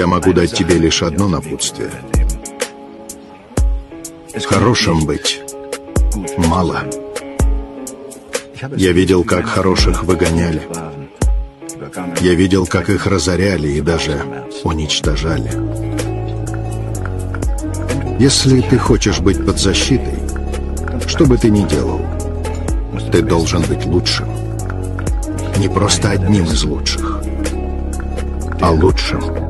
Я могу дать тебе лишь одно напутствие. Хорошим быть мало. Я видел, как хороших выгоняли. Я видел, как их разоряли и даже уничтожали. Если ты хочешь быть под защитой, что бы ты ни делал, ты должен быть лучшим. Не просто одним из лучших, а лучшим.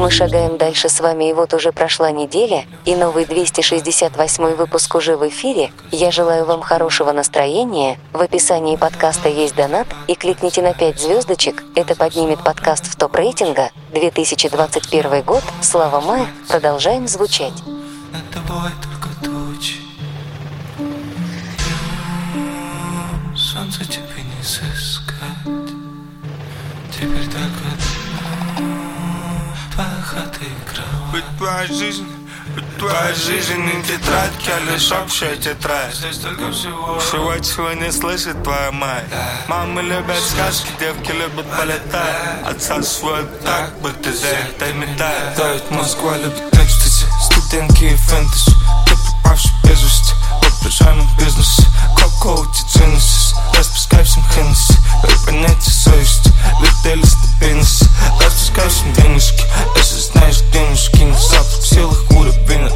Мы шагаем дальше с вами, и вот уже прошла неделя, и новый 268 выпуск уже в эфире. Я желаю вам хорошего настроения. В описании подкаста есть донат, и кликните на 5 звездочек. Это поднимет подкаст в топ рейтинга. 2021 год. Слава Май. Продолжаем звучать. Солнце тебе не сыскать. Теперь так Ведь твоя жизнь Твоя жизнь не тетрадь, а лишь общая тетрадь Здесь только всего Всего, чего не слышит твоя мать Мамы любят сказки, девки любят полетать Отсасывают так, будто за это металл Тает Москва любит экстази Студентки и фэнтези Ты попавший без вести В пижамном бизнесе Коко, Genesis. Распускай всем Хеннесси Вы понятие совести Летели стабильности Распускай всем денежки Если знаешь денежки Не запах в силах уровень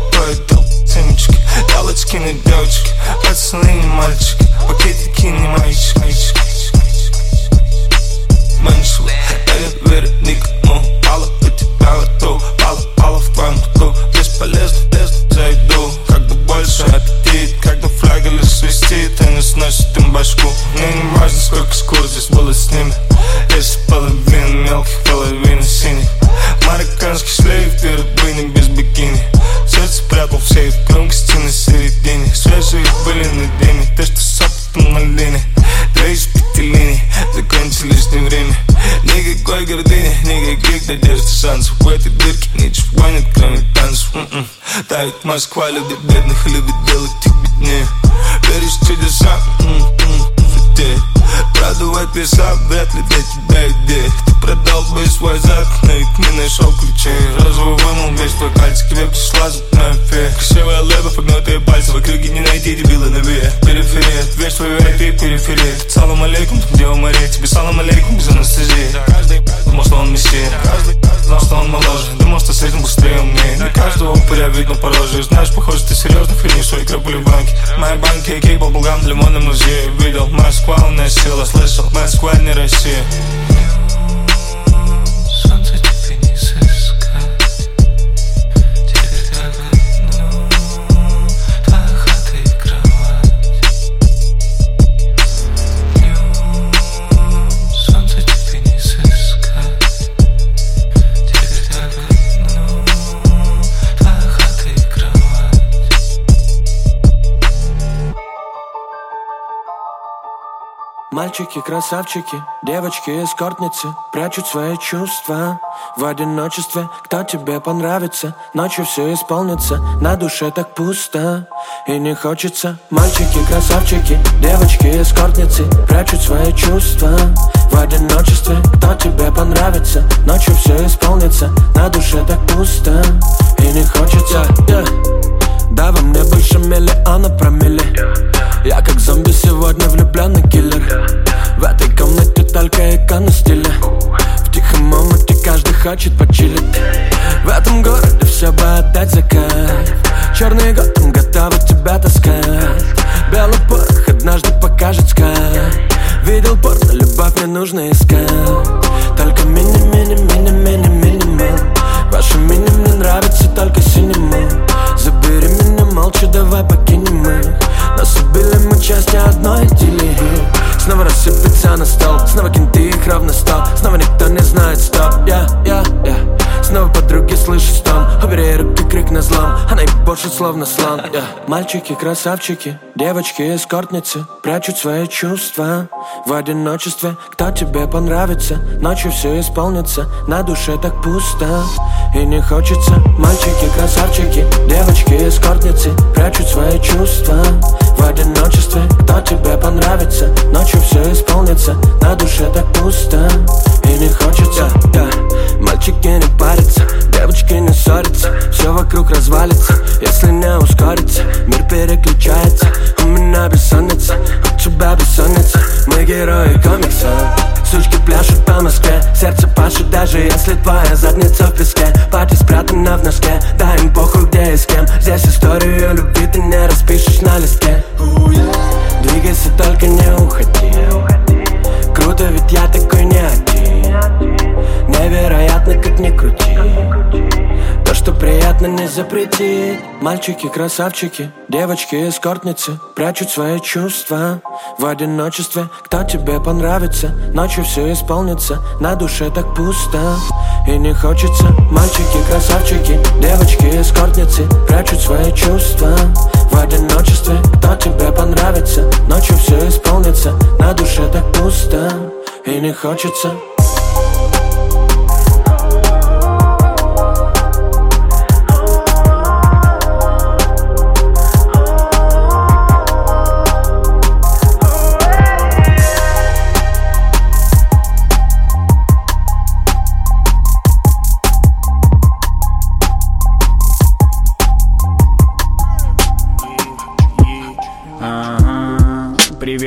дел ценнички Галочки на девочки Пацаны не мальчики Пакетики не мальчики Меньше верит, верит никому Мало у тебя в рту Мало, мало в рту Бесполезно, бездна зайду Когда больше аппетит сносит им башку. Мне не важно, сколько скоро здесь было с ними. Если половина мелких, половина синих. Марокканский шлейф, ты рабыня без бикини. Сердце прятал в сейф, громкости на середине. Свежие были на день, ты что с на линии Две из пяти линий, закончили лишнее время. Никакой гордыни, никаких надежд и шансов. В этой дырке ничего нет, кроме танцев. М-м. Давит Москва, любит бедных, любит делать их беднее Веришь в чудеса, м-м, Продувать песок, вряд ли для тебя идея Ты продал бы свой ведь не нашел ключей Розовый вымыл весь твой пальцы, тебе пришла зубная фея Красивая леба, погнутые пальцы, в округе не найти дебила на бе Периферия, твой век, ты периферия. Салам алейкум, там где Мария, тебе салам алейкум без анестезии думал, что он мессия, знал, что он моложе. Думал, что с этим быстрее умнее. Не каждого упыря видно по роже Знаешь, похоже, ты серьезно хранишь свои крапули в банке Мои банки, кейк, баблгам, лимонный музей Видел, Москва, умная сила, слышал Москва, не Россия Мальчики, красавчики, девочки, эскортницы Прячут свои чувства в одиночестве. Кто тебе понравится, ночью все исполнится. На душе так пусто и не хочется. Мальчики, красавчики, девочки, эскортницы Прячут свои чувства в одиночестве. Кто тебе понравится, ночью все исполнится. На душе так пусто и не хочется. Yeah. Да, во мне больше миллиона промили Я как зомби сегодня влюбленный киллер хочет почилить. В этом городе все бы отдать за кайф Черный готом готовы тебя таскать. Белый порох однажды покажет скай Видел порно, любовь не нужно искать. Только мини-мини-мини-мини-минимал Ваша мини мне нравится только синема. Забери меня молча, давай покинем их. Нас убили мы части одной идиллии Снова рассыпется на стол Снова кенты словно слон. Yeah. Мальчики, красавчики, девочки, эскортницы Прячут свои чувства в одиночестве. Кто тебе понравится, ночью все исполнится На душе так пусто. И не хочется. Мальчики, красавчики, девочки, эскортницы Прячут свои чувства в одиночестве. Кто тебе понравится, ночью все исполнится На душе так пусто. И не хочется да, Мальчики не парятся, девочки не ссорятся Все вокруг развалится, если не ускорится. Мир переключается, у меня бессонница У тебя бессонница, мы герои комикса. Сучки пляшут по Москве Сердце пашет, даже если твоя задница в песке. Пати спрятана в носке Да им похуй где и с кем. Здесь историю любви ты не распишешь на листке. Двигайся, только не уходи. Круто, ведь я такой не один Невероятно, как ни крути. То, что приятно, не запретить Мальчики, красавчики, девочки, эскортницы Прячут свои чувства в одиночестве. Кто тебе понравится, ночью все исполнится. На душе так пусто. И не хочется. Мальчики, красавчики, девочки, эскортницы Прячут свои чувства в одиночестве. Кто тебе понравится, ночью все исполнится. На душе так пусто. И не хочется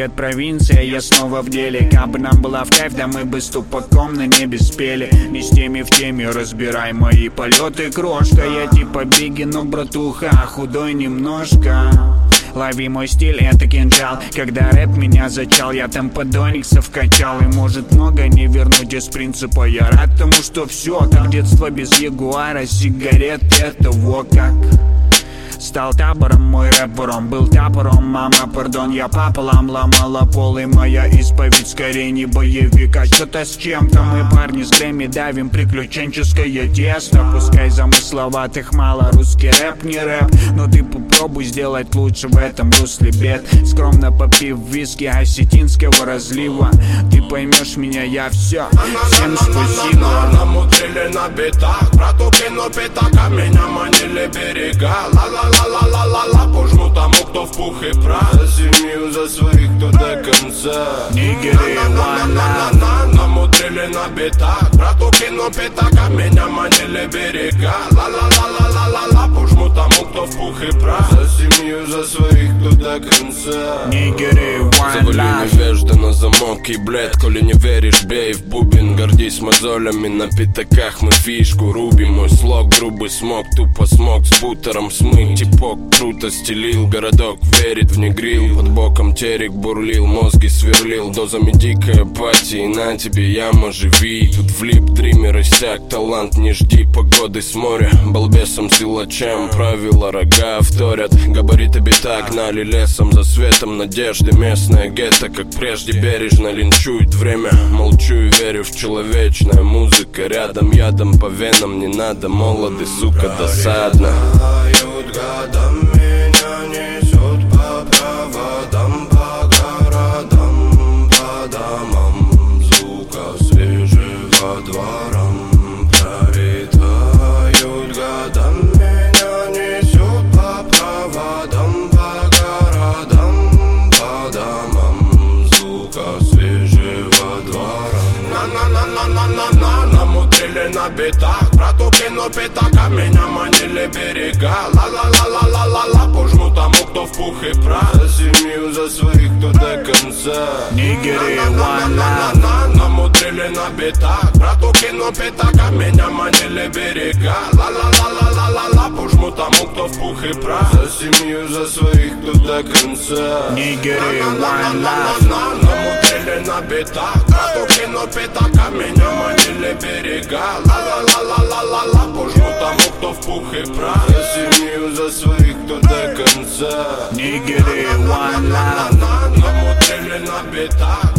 Привет, провинция, я снова в деле. Как бы нам была в кайф, да мы бы ступаком на небе спели. Не с теми в теме, разбирай мои полеты. Крошка, я типа Биги, но братуха Худой немножко. Лови мой стиль, это кинжал. Когда рэп меня зачал, я там подониксов качал И может много не вернуть из принципа. Я рад тому, что все как детство без ягуара Сигарет, это во как Стал табором, мой рэпером Был тапором, мама, пардон, я пополам Ломала полы, моя исповедь Скорее не боевик, а что-то с чем-то. Мы парни с Грэмми давим приключенческое тесто. Пускай замысловатых мало, русский рэп не рэп. Но ты попробуй сделать лучше в этом русле бед. Скромно попив виски осетинского разлива. Ты поймешь меня, я все Всем спасибо. Намудрили на битах. Брату кину пятака Меня манили берега Ла-ла-ла-ла-ла-ла-ла Пожму тому, кто в пух и прах За семью, за своих, кто до конца one love Намудрили на битах Брату кину пятака Меня манили берега Ла-ла-ла-ла-ла-ла-ла Пожму тому, кто в пух и прах За семью, за своих, кто до конца Нигери, one замок и блед Коли не веришь, бей в бубен Гордись мозолями на пятаках Мы фишку рубим Мой слог грубый смог Тупо смог с бутером смыть. Типок круто стелил Городок верит в негрил Под боком терек бурлил Мозги сверлил Дозами дикой апатии На тебе яма живи. Тут влип дример иссяк Талант не жди погоды с моря. Балбесом силачам Правила рога вторят. Габариты бита гнали лесом За светом надежды. Местная гетто, как прежде бережно линчует время. Молчу и верю в человечное. Музыка рядом, ядом по венам. Не надо, молоды, сука, досадно. Меня несет по проводам Намудрили на битах Брату кину пятака Меня манили берега Ла-ла-ла-ла-ла-ла-ла Пожму тому, кто в пух и прах За семью, за своих, кто до конца Нигери, one love. На-на-на-на-на Намудрили на битах Брату кину пятака Меня манили берега Ла-ла-ла-ла-ла-ла-ла Пожму тому, кто в пух и прах За семью, за своих, кто до конца Нигери, one love на Намудрили на битах Брату кину пятака Меня манили берега. Ла-ла-ла-ла-ла-ла-ла Пожму тому, кто в пух и прах. За семью, за своих, кто до конца Нигери, one love на Намудрили на битах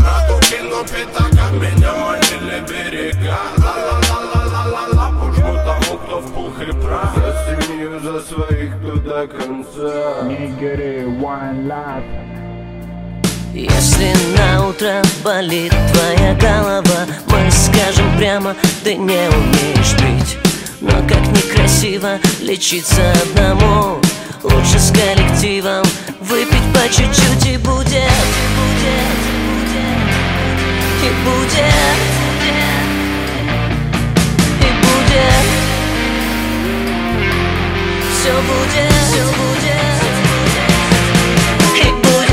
кину пятака Меня манили берега Ла-ла-ла-ла-ла-ла-ла Пожму тому, кто в пух и прах За семью, за своих, кто до конца Нигери, one love Если на утро болит твоя голова Мы скажем прямо, ты не умеешь пить Но как красиво лечиться одному Лучше с коллективом выпить по чуть-чуть и будет И будет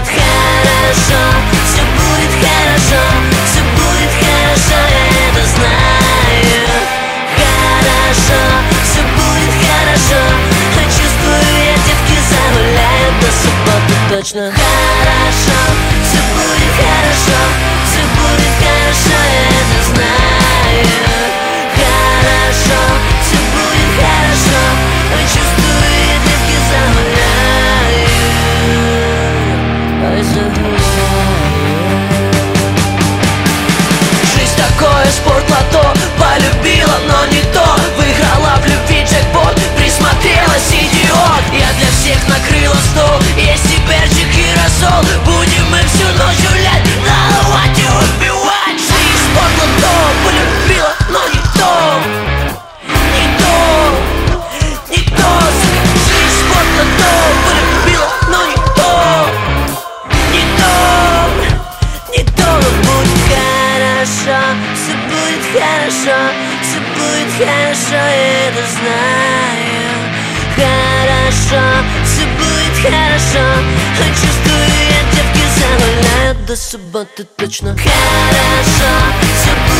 хорошо, все будет хорошо Все будет хорошо, я это знаю. Хорошо, все будет хорошо. А чувствую я девки загуляют до субботы точно. Хорошо, все будет хорошо всех накрыла стол Есть и перчик, и рассол. Будем мы всю ночь гулять Наливать хорошо, я это знаю. Хорошо, все будет хорошо, а чувствую я девки загуляют до субботы точно. Хорошо, все будет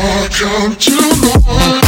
Why can't you know?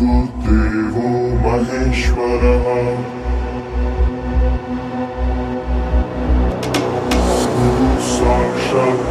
गुरुदेवो महेश्वरः। गुरुसाक्षात्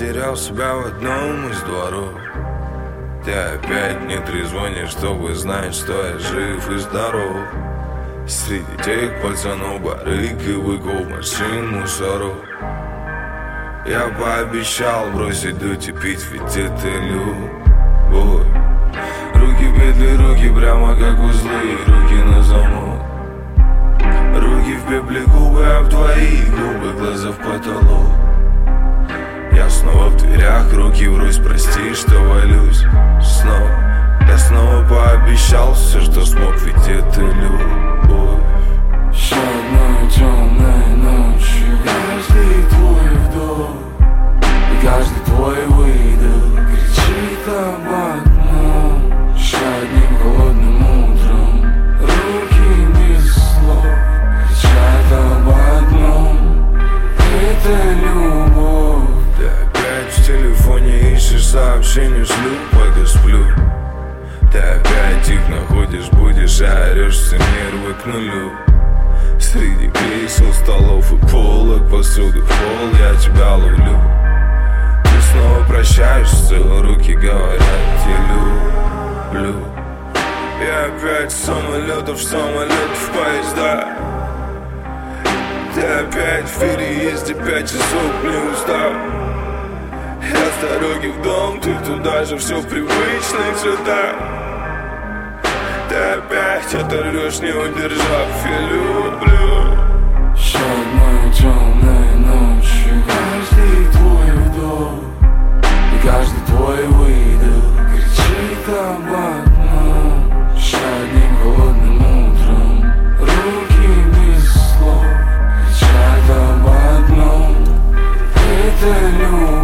потерял себя в одном из дворов. Ты опять не трезвонишь, чтобы знать, что я жив и здоров. Среди тех пацанов барыг и быков машин мусоров Я пообещал бросить дуть и пить, ведь это любовь прямо как узлы, руки на замок. Руки в пепле губы, а в твоих губы глаза в потолок Я снова в дверях, руки врозь, прости, что валюсь. Снова, я снова пообещал все, что смог, ведь это любовь. Еще одной темной ночью Каждый твой вдох И каждый твой выдох Кричит об одном. Еще одним холодным утром Руки без слов Кричат об одном. Это любовь сообщения, шлю, пока сплю. Ты опять их находишь, будешь, а орешь все нервы к нулю. Среди кресел, столов и полок, посуды в пол я тебя ловлю. Ты снова прощаешься, руки говорят, я люблю. Я опять с самолетов, самолетов, поезда. Ты опять в переезде, пять часов не устал Я с дороги в дом, ты туда же, все в привычных цветах Ты опять оторвешь, не удержав, я люблю. Одной темной ночью. Каждый твой вдох И каждый твой выдох Кричит об одном. Одним холодным утром Руки без слов Кричат об одном. Это любовь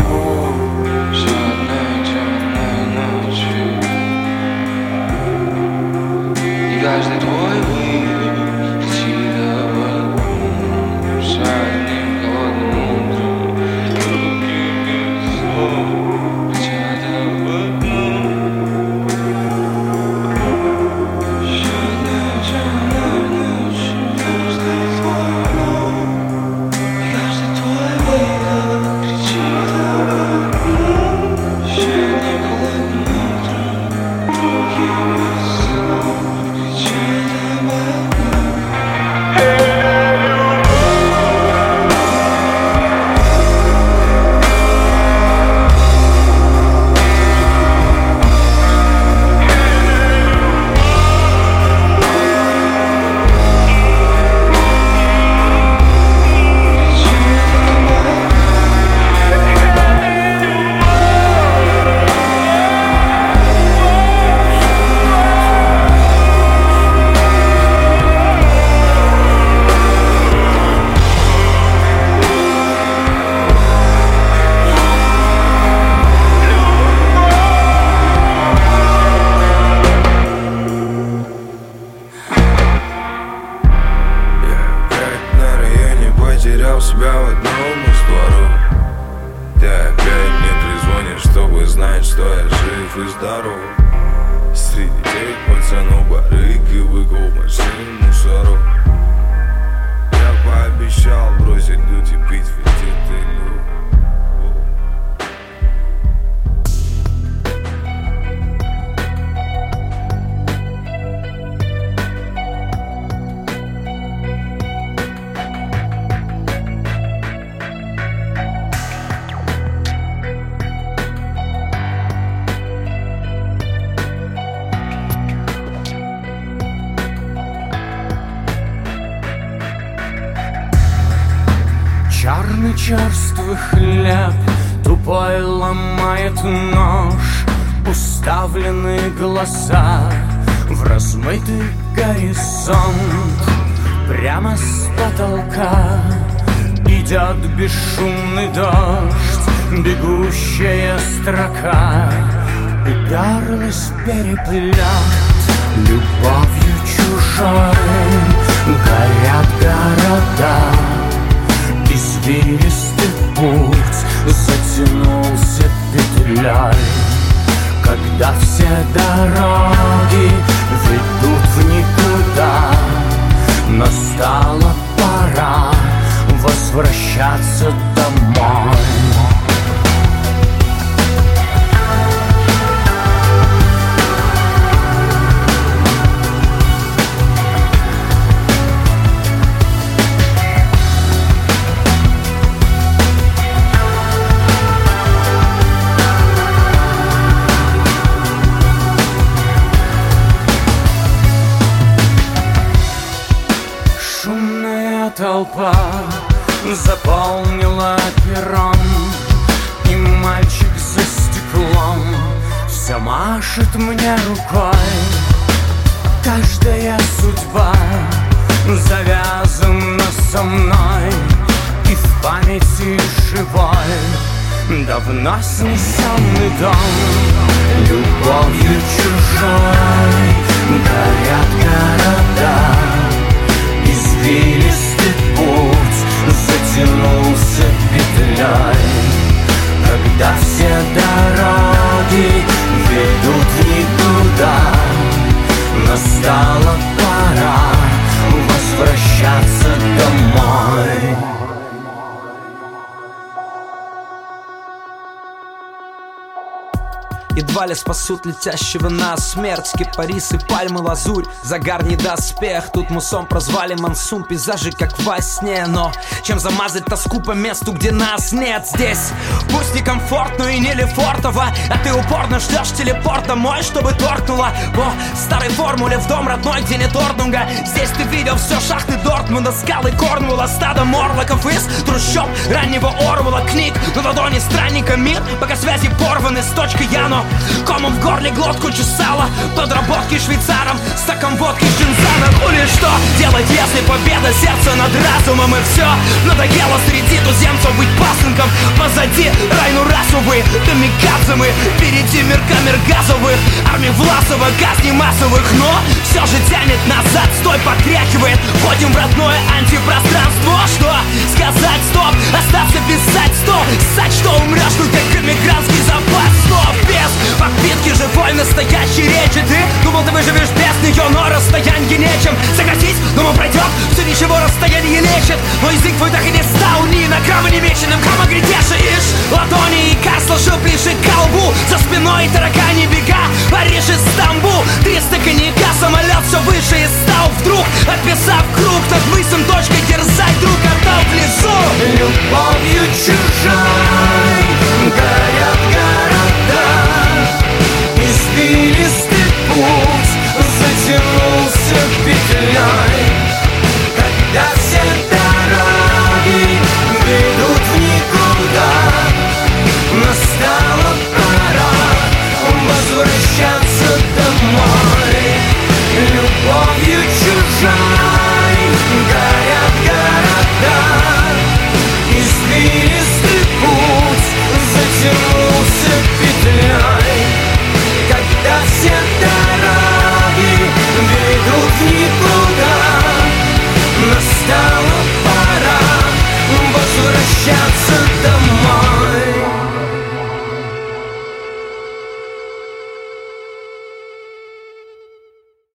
Когда все дороги ведут в никуда. Настала пора возвращаться домой толпа заполнила перрон. И мальчик за стеклом все машет мне рукой. Каждая судьба завязана со мной. И в памяти живой Давно снесенный дом. Любовью чужой Горят города Извилистый путь Затянулся петлей. Когда все дороги Ведут никуда Настала пора Возвращаться домой Едва ли спасут летящего на смерть. Кипарисы, пальмы, лазурь, загар не доспех. Тут мусом прозвали мансум, пейзажи как во сне. Но чем замазать тоску по месту, где нас нет? Здесь Пусть не комфортно и не лефортово А ты упорно ждешь телепорт домой, чтобы торкнуло. По старой формуле в дом родной, где нет ордунга Здесь ты видел все шахты Дортмунда, скалы Корнуэлла Стадо морлоков из трущоб раннего Орвала Книг на ладони странника мир, пока связи порваны с точкой Яно Комом в горле глотку чесала Подработки швейцаром Стаком водки с джинсаном Ну или что делать, если победа сердца над разумом И все надоело среди туземцев быть пасынком. Позади райну расовый Камикадзе мы. Впереди мир камер газовых Армии Власова, газ не массовых. Но все же тянет назад Стой, покрякивает. Входим в родное антипространство. Что сказать, стоп Остаться писать, стоп Ссать, что умрешь, тут как эмигрантский запас. Стоп, без в Подпитки живой настоящей речи. Ты думал, ты выживешь без нее, но расстояние нечем. Согласись, думал, пройдет, все ничего расстояние лечит. Но язык твой так и не стал ни на грамм не меченым Грамма гретешишь ладони и ка сложил ближе к колбу. За спиной таракани бега, Париж и Стамбул. Триста коньяка, самолет все выше и стал вдруг. Описав круг, над мысом точкой дерзать друг отдал в лесу Любовью чужой горят горы tonight